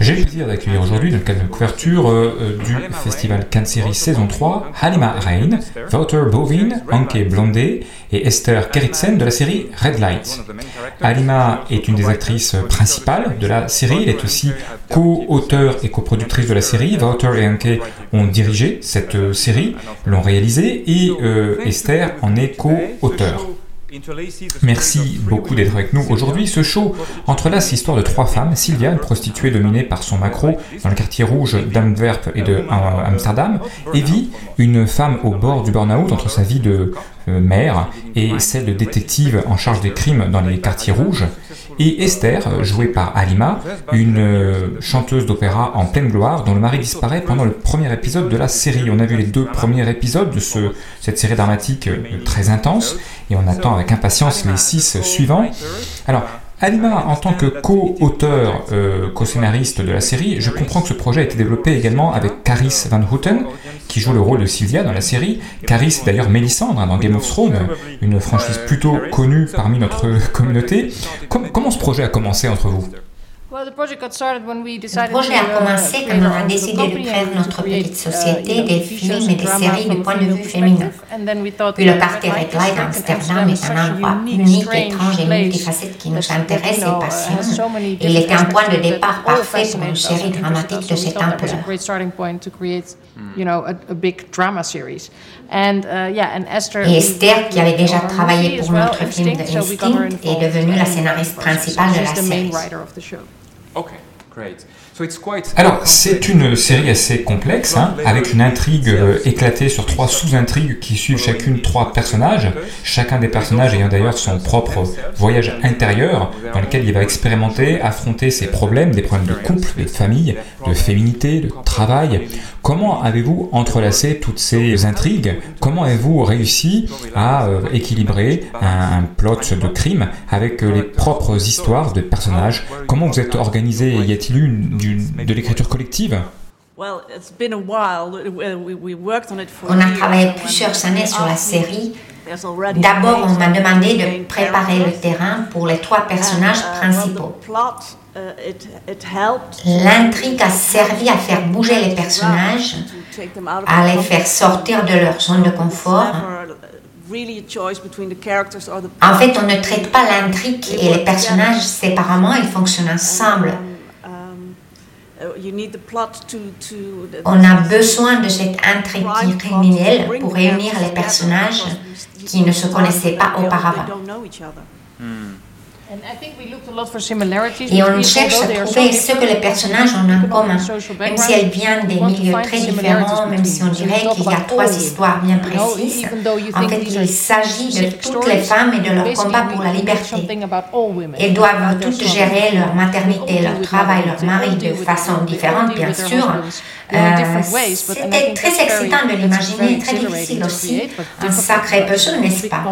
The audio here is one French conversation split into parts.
J'ai le plaisir d'accueillir aujourd'hui, dans le cadre de couverture euh, euh, du festival Cannes Series saison 3, Halima Rein, Wouter Bovin, Anke Blondé et Esther Gerritsen de la série Red Light. Halima est une des actrices principales de la série, elle est aussi co-auteur et coproductrice de la série. Wouter et Anke ont dirigé cette euh, série, l'ont réalisée et Esther en est co-auteur. Merci beaucoup d'être avec nous aujourd'hui. Ce show entrelace l'histoire de trois femmes. Sylvia, une prostituée dominée par son macro dans le quartier rouge d'Antwerp et de euh. Evie, une femme au bord du burn-out entre sa vie de euh, mère et celle de détective en charge des crimes dans les quartiers rouges. Et Esther, jouée par Alima, une euh, chanteuse d'opéra en pleine gloire dont le mari disparaît pendant le premier épisode de la série. On a vu les deux premiers épisodes de ce, cette série dramatique très intense et on attend avec impatience les six suivants. Alors, Alima, en tant que co-auteur, euh, co-scénariste de la série, je comprends que ce projet a été développé également avec Caris Van Houten, qui joue le rôle de Sylvia dans la série. Caris, d'ailleurs Mélissandre hein, dans Game of Thrones, une franchise plutôt connue parmi notre communauté. comment ce projet a commencé entre vous? Le projet a commencé quand on a décidé de créer notre petite société des films et des séries du point de vue féminin. Puis le quartier Red Light d'Amsterdam est un endroit unique, étrange et multifacette qui nous intéresse et passionne. Il était un point de départ parfait pour une série dramatique de cette ampleur. Et Esther, qui avait déjà travaillé pour notre film de Instinct, est devenue la scénariste principale de la série. Okay, Alors, c'est une série assez complexe, hein, avec une intrigue euh, éclatée sur trois sous-intrigues qui suivent chacune trois personnages, chacun des personnages ayant d'ailleurs son propre voyage intérieur dans lequel il va expérimenter, affronter ses problèmes, des problèmes de couple, de famille, de féminité, de travail. Comment avez-vous entrelacé toutes ces intrigues? Comment avez-vous réussi à euh, équilibrer un, plot de crime avec euh, les propres histoires de personnages? Comment vous êtes organisé Y a-t-il eu une, de l'écriture collective on a travaillé plusieurs années sur la série. D'abord, on m'a demandé de préparer le terrain pour les trois personnages uh, principaux. L'intrigue a servi à faire bouger les personnages, à les faire sortir de leur zone de confort. En fait, on ne traite pas l'intrigue et les personnages séparément, ils fonctionnent ensemble. On a besoin de cette intrigue criminelle pour réunir les personnages qui ne se connaissaient pas auparavant. Et on cherche à trouver ce que les personnages ont en commun, même si elles viennent des milieux très différents, même si on dirait qu'il y a trois histoires bien précises. En fait, il s'agit de toutes les femmes et de leur combat pour la liberté. Elles doivent toutes gérer leur maternité, leur travail, leur mari de façon différente, bien sûr. Euh, c'était très excitant de l'imaginer, très difficile aussi. Un sacré jeu, n'est-ce pas?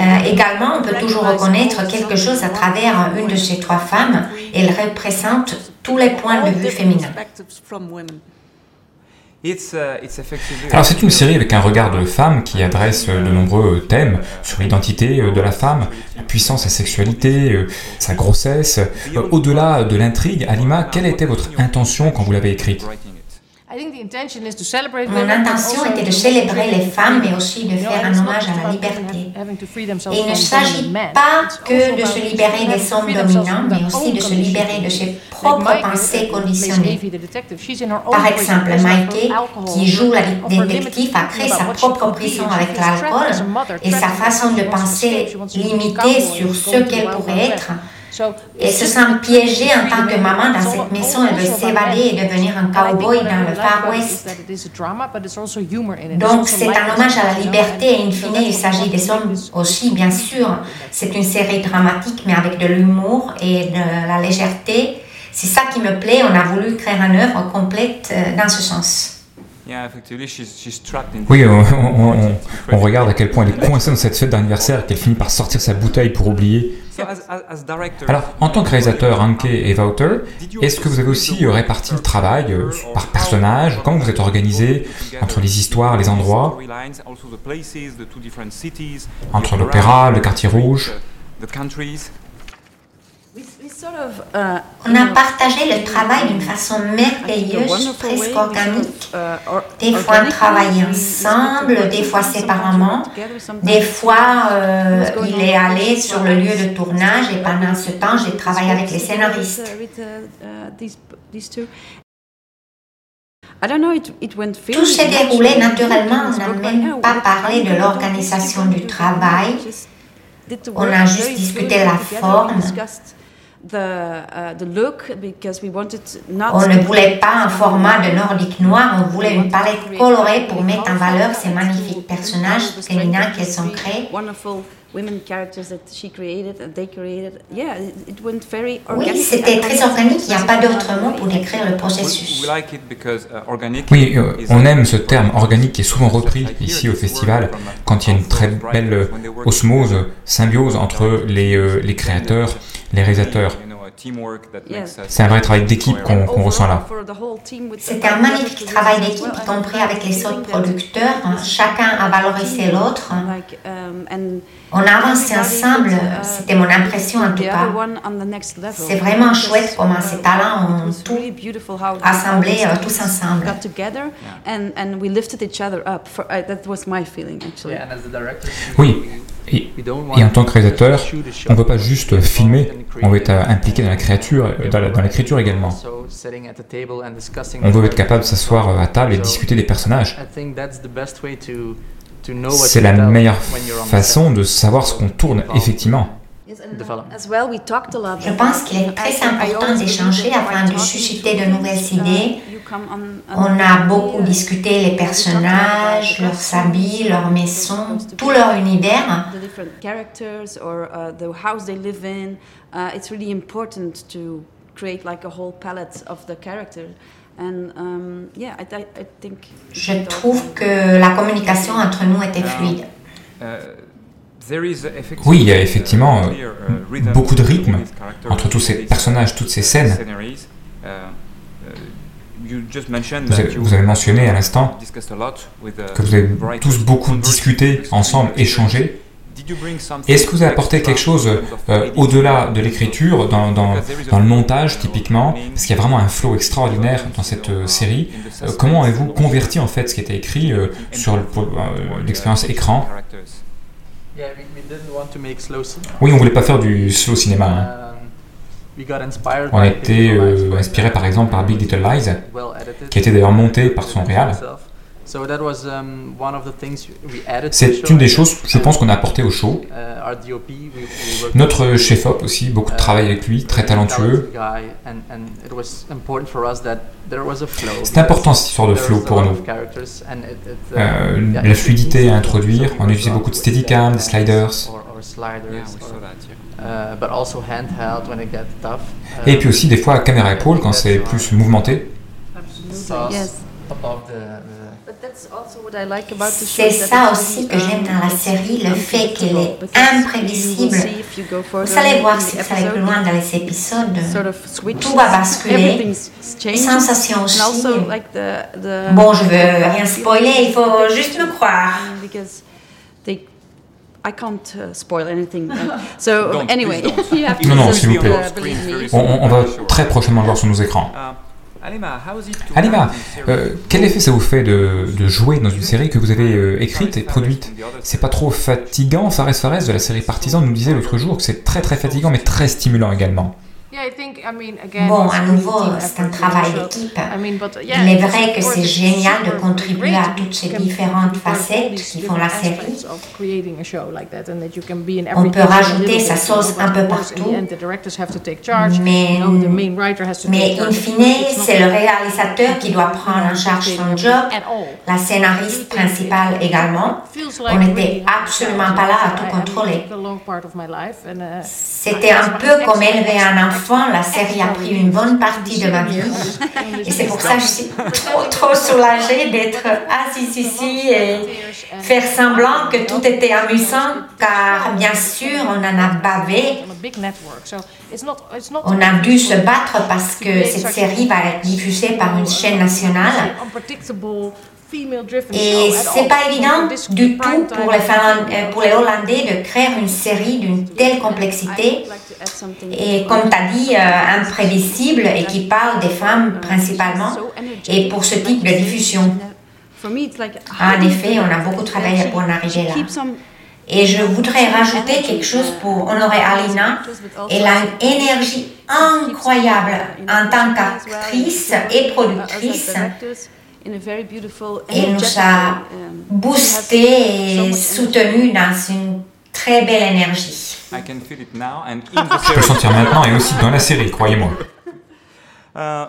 euh, Également, on peut toujours reconnaître quelque chose à travers une de ces trois femmes. Elle représente tous les points de vue féminins. Uh, Alors c'est une série avec un regard de femme qui adresse de nombreux thèmes sur l'identité de la femme, la puissance, sa sexualité, euh, sa grossesse. Au-delà de l'intrigue, Alima, quelle était votre intention quand vous l'avez écrite? Mon intention était de célébrer les femmes, mais aussi de faire un hommage à la liberté. Et il ne s'agit pas que de se libérer des hommes dominants, mais aussi de se libérer de ses propres pensées conditionnées. Par exemple, Maike, qui joue la détective, a créé sa propre prison avec l'alcool et sa façon de penser limitée sur ce qu'elle pourrait être et se sent piégée en tant que maman dans cette maison. Elle veut s'évader et devenir un cowboy dans le Far West. Donc c'est un hommage à la liberté et in fine il s'agit des hommes aussi, bien sûr. C'est une série dramatique mais avec de l'humour et de la légèreté. C'est ça qui me plaît. On a voulu créer une œuvre complète euh, dans ce sens. Oui, on, on, regarde à quel point elle est coincée dans cette fête d'anniversaire qu'elle finit par sortir sa bouteille pour oublier. Alors, en tant que réalisateur, Anke et Wouter, est-ce que vous avez aussi euh, réparti le travail euh, par personnage? Comment vous êtes organisé entre les histoires, les endroits, entre l'opéra, le quartier rouge? On a partagé le travail d'une façon merveilleuse, presque organique. Des fois, on travaillait ensemble, des fois séparément. Des fois, euh, il est allé sur le lieu de tournage et pendant ce temps, j'ai travaillé avec les scénaristes. Tout s'est déroulé naturellement, on n'a même pas parlé de l'organisation du travail. On a juste discuté la forme. Uh, on ne voulait pas un format de nordique noir, on voulait une palette colorée pour mettre en valeur ces magnifiques personnages féminins qu'elles ont créés. Oui, c'était très organique, il n'y a pas d'autre mot pour décrire le processus. Uh, oui, euh, on aime ce terme organique qui est souvent repris ici au festival quand il y a une très belle osmose, symbiose entre les, euh, les créateurs les réalisateurs. C'est un vrai travail d'équipe qu'on ressent là. C'était un magnifique travail d'équipe, y compris avec les autres producteurs. Chacun a valorisé l'autre. Um, On a avancé ensemble, uh, c'était mon impression en tout cas. C'est vraiment chouette comment ces talents ont tout assemblé euh, tous ensemble. Oui, et, en tant que réalisateur, on ne peut pas juste filmer, on veut être impliqué dans la créature, dans l'écriture également. On veut être capable de s'asseoir à table et discuter des personnages. C'est la meilleure façon de savoir ce qu'on tourne effectivement. Je pense qu'il est très important d'échanger afin de susciter de nouvelles idées. On a beaucoup discuté les personnages, leurs habits, leurs maisons, tout leur univers. Je trouve que la communication entre nous était fluide. Uh, oui, il y a effectivement euh, beaucoup de rythme entre tous ces personnages, toutes ces scènes. Vous avez, mentionné à l'instant que vous avez tous beaucoup discuté ensemble, échangé. Est-ce que vous avez apporté quelque chose euh, au-delà de l'écriture, dans, le montage typiquement? Parce qu'il y a vraiment un flow extraordinaire dans cette euh, série. comment avez-vous converti en fait ce qui était écrit sur l'expérience écran? Oui, on voulait pas faire du slow cinéma. Hein. On a été euh, inspiré par exemple par Big Little Lies, qui a été d'ailleurs monté par son réal. Um, C'est une des choses, je pense, qu'on a apporté au show. Uh, Notre chef-op aussi, beaucoup de travail avec lui, très talentueux. C'est important cette histoire de flow pour nous. Uh, euh, la fluidité à introduire, on a utilisé beaucoup de steadicam, des sliders. Et puis aussi des fois caméra épaule quand c'est plus mouvementé. C'est ça aussi que j'aime dans la série, le fait qu'elle est imprévisible. Vous allez voir si vous allez plus loin dans les épisodes, tout va basculer. Les sensations aussi. Bon, je veux rien spoiler, il faut juste me croire. I can't uh, spoil anything. So anyway, non, non, s'il vous plaît. On, on, va très prochainement voir sur nos écrans. Alima, euh, quel effet ça vous fait de, de, jouer dans une série que vous avez euh, écrite et produite C'est pas trop fatigant Fares Fares de la série Partisan nous disait l'autre jour que c'est très très fatigant mais très stimulant également. Bon, à nouveau, c'est un travail d'équipe. Il est vrai que c'est génial de contribuer à toutes ces différentes facettes qui font la série. On peut rajouter sa sauce un peu partout, mais, mais in fine, c'est le réalisateur qui doit prendre en charge son job, la scénariste principale également. On n'était absolument pas là à tout contrôler. Uh, C'était un peu comme élever un enfant la série a pris une bonne partie de ma vie. Et c'est pour ça que je suis trop, trop soulagée d'être assise ici et faire semblant que tout était amusant, car bien sûr, on en a bavé. On a dû se battre parce que cette série va être diffusée par une chaîne nationale. Et c'est pas évident du tout pour les, euh, pour les Hollandais de créer une série d'une telle complexité et, comme tu as dit, euh, imprévisible et qui parle des femmes principalement et pour ce type de diffusion. En effet, on a beaucoup travaillé pour en arriver là. Et je voudrais rajouter quelque chose pour honorer Alina. Elle a une énergie incroyable en tant qu'actrice et productrice. Et nous a um, boosté et soutenu dans une très belle énergie. Je peux le sentir maintenant et aussi dans la série, croyez-moi. Uh,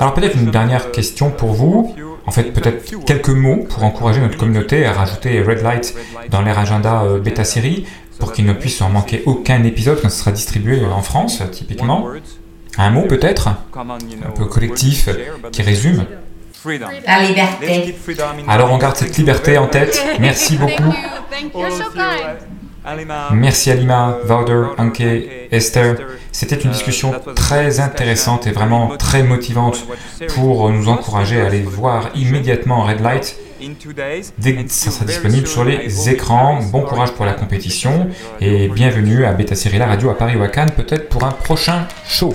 Alors peut-être une dernière question pour vous. En fait, peut-être quelques mots pour encourager notre communauté à rajouter Red Light dans leur agenda euh, bêta série pour qu'il ne puisse en manquer aucun épisode quand ce sera distribué en France, typiquement. Un mot peut-être, un peu collectif, qui résume. La liberté. Alors on garde cette liberté en tête. Merci beaucoup. Merci Alima, Wouter, Anke, Esther. C'était une discussion très intéressante et vraiment très motivante pour nous encourager à aller voir immédiatement Red Light. dès que ça sera disponible sur les écrans. Bon courage pour la compétition et bienvenue à Beta Série La Radio à Paris ou à Cannes, peut-être pour un prochain show.